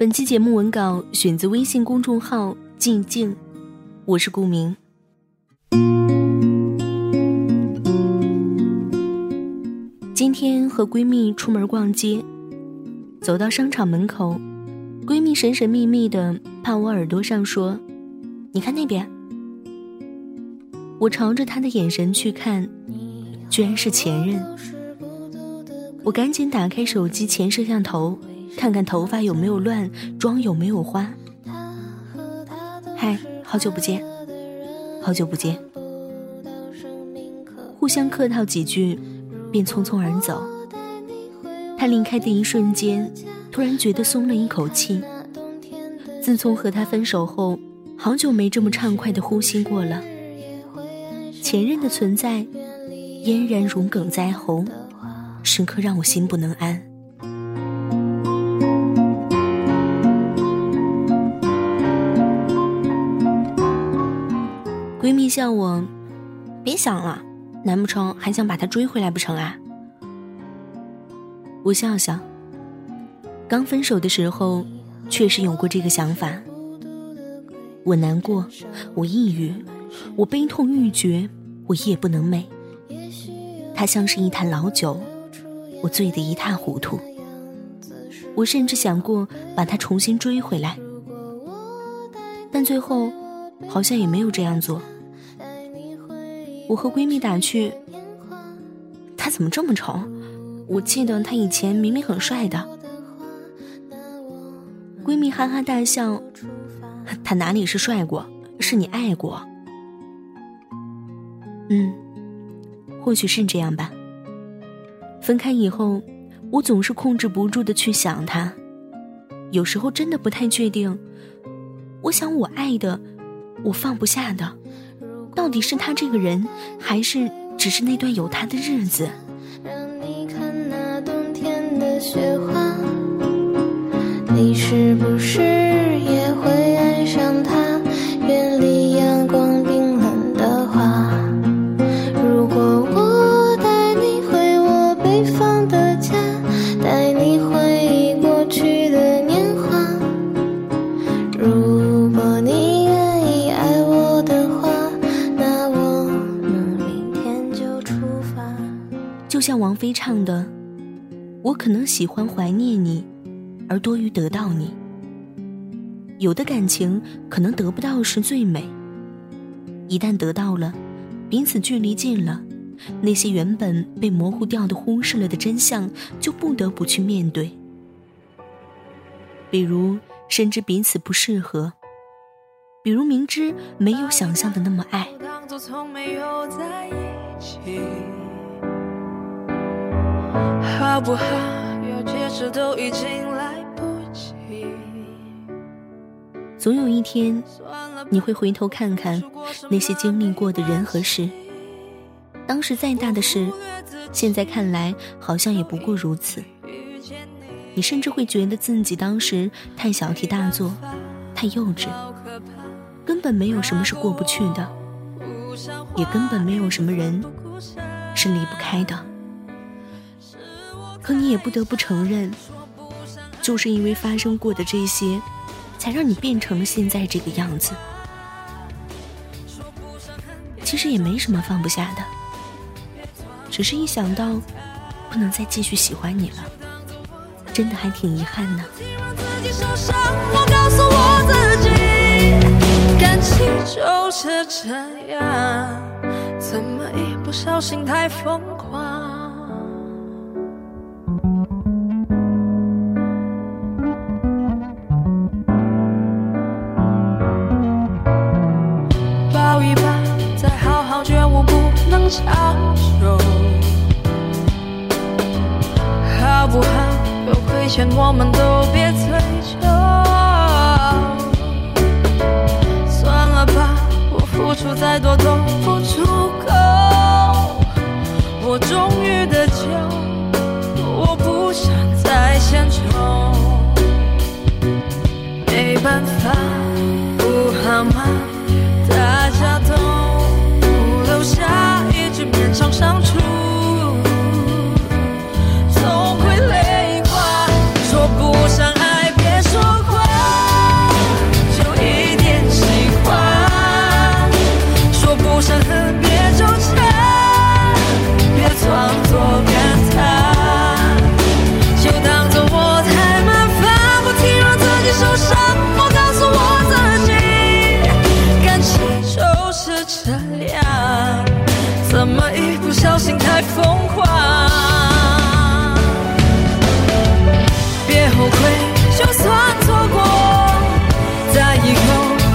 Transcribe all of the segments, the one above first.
本期节目文稿选自微信公众号“静静”，我是顾明。今天和闺蜜出门逛街，走到商场门口，闺蜜神神秘秘的趴我耳朵上说：“你看那边。”我朝着她的眼神去看，居然是前任。我赶紧打开手机前摄像头。看看头发有没有乱，妆有没有花。嗨，好久不见，好久不见。互相客套几句，便匆匆而走。他离开的一瞬间，突然觉得松了一口气。自从和他分手后，好久没这么畅快的呼吸过了。前任的存在，嫣然如鲠在喉，时刻让我心不能安。闺蜜笑我，别想了，难不成还想把他追回来不成啊？我笑笑。刚分手的时候，确实有过这个想法。我难过，我抑郁，我悲痛欲绝，我夜不能寐。他像是一坛老酒，我醉得一塌糊涂。我甚至想过把他重新追回来，但最后好像也没有这样做。我和闺蜜打趣：“他怎么这么丑？我记得他以前明明很帅的。”闺蜜哈哈大笑：“他哪里是帅过？是你爱过。”嗯，或许是这样吧。分开以后，我总是控制不住的去想他，有时候真的不太确定。我想，我爱的，我放不下的。到底是他这个人，还是只是那段有他的日子？让你看那冬天的雪花你是不是就像王菲唱的：“我可能喜欢怀念你，而多于得到你。有的感情可能得不到是最美，一旦得到了，彼此距离近了，那些原本被模糊掉的、忽视了的真相，就不得不去面对。比如深知彼此不适合，比如明知没有想象的那么爱。”好不好？要解释都已经来不及。总有一天，你会回头看看那些经历过的人和事。当时再大的事，现在看来好像也不过如此。你甚至会觉得自己当时太小题大做，太幼稚，根本没有什么是过不去的，也根本没有什么人是离不开的。可你也不得不承认，就是因为发生过的这些，才让你变成了现在这个样子。其实也没什么放不下的，只是一想到不能再继续喜欢你了，真的还挺遗憾呢。感情就是这样，怎么一不小心太疯狂？能长久。好不好？有亏欠我们都别追究。算了吧，我付出再多都不足。心太疯狂？别后悔，就算错过，在以后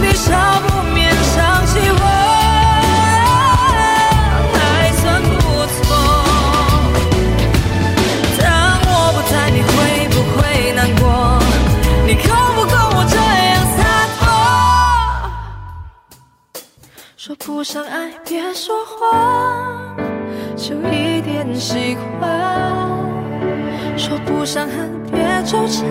你少不免想起我，还算不错。当我不在，你会不会难过？你够不够我这样洒脱？说不上爱，别说谎，就一点喜欢。说不上恨，别纠缠，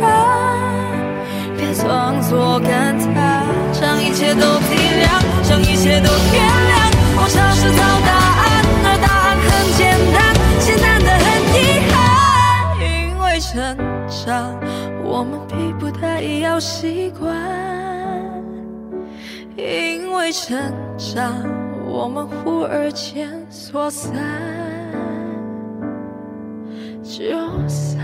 别装作感叹，将一切都体谅，将一切都原谅。我尝试找答案，而答案很简单，简单的很遗憾。因为成长，我们逼不得已要习惯；因为成长，我们忽而间说散。就散。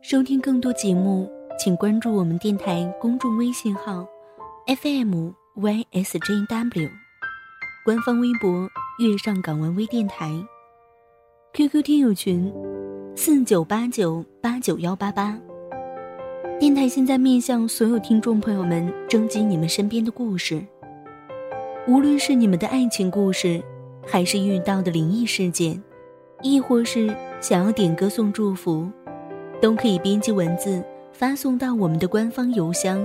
收听更多节目，请关注我们电台公众微信号 FM YSJW，官方微博月上港湾微电台，QQ 听友群四九八九八九幺八八。电台现在面向所有听众朋友们征集你们身边的故事，无论是你们的爱情故事，还是遇到的灵异事件，亦或是想要点歌送祝福，都可以编辑文字发送到我们的官方邮箱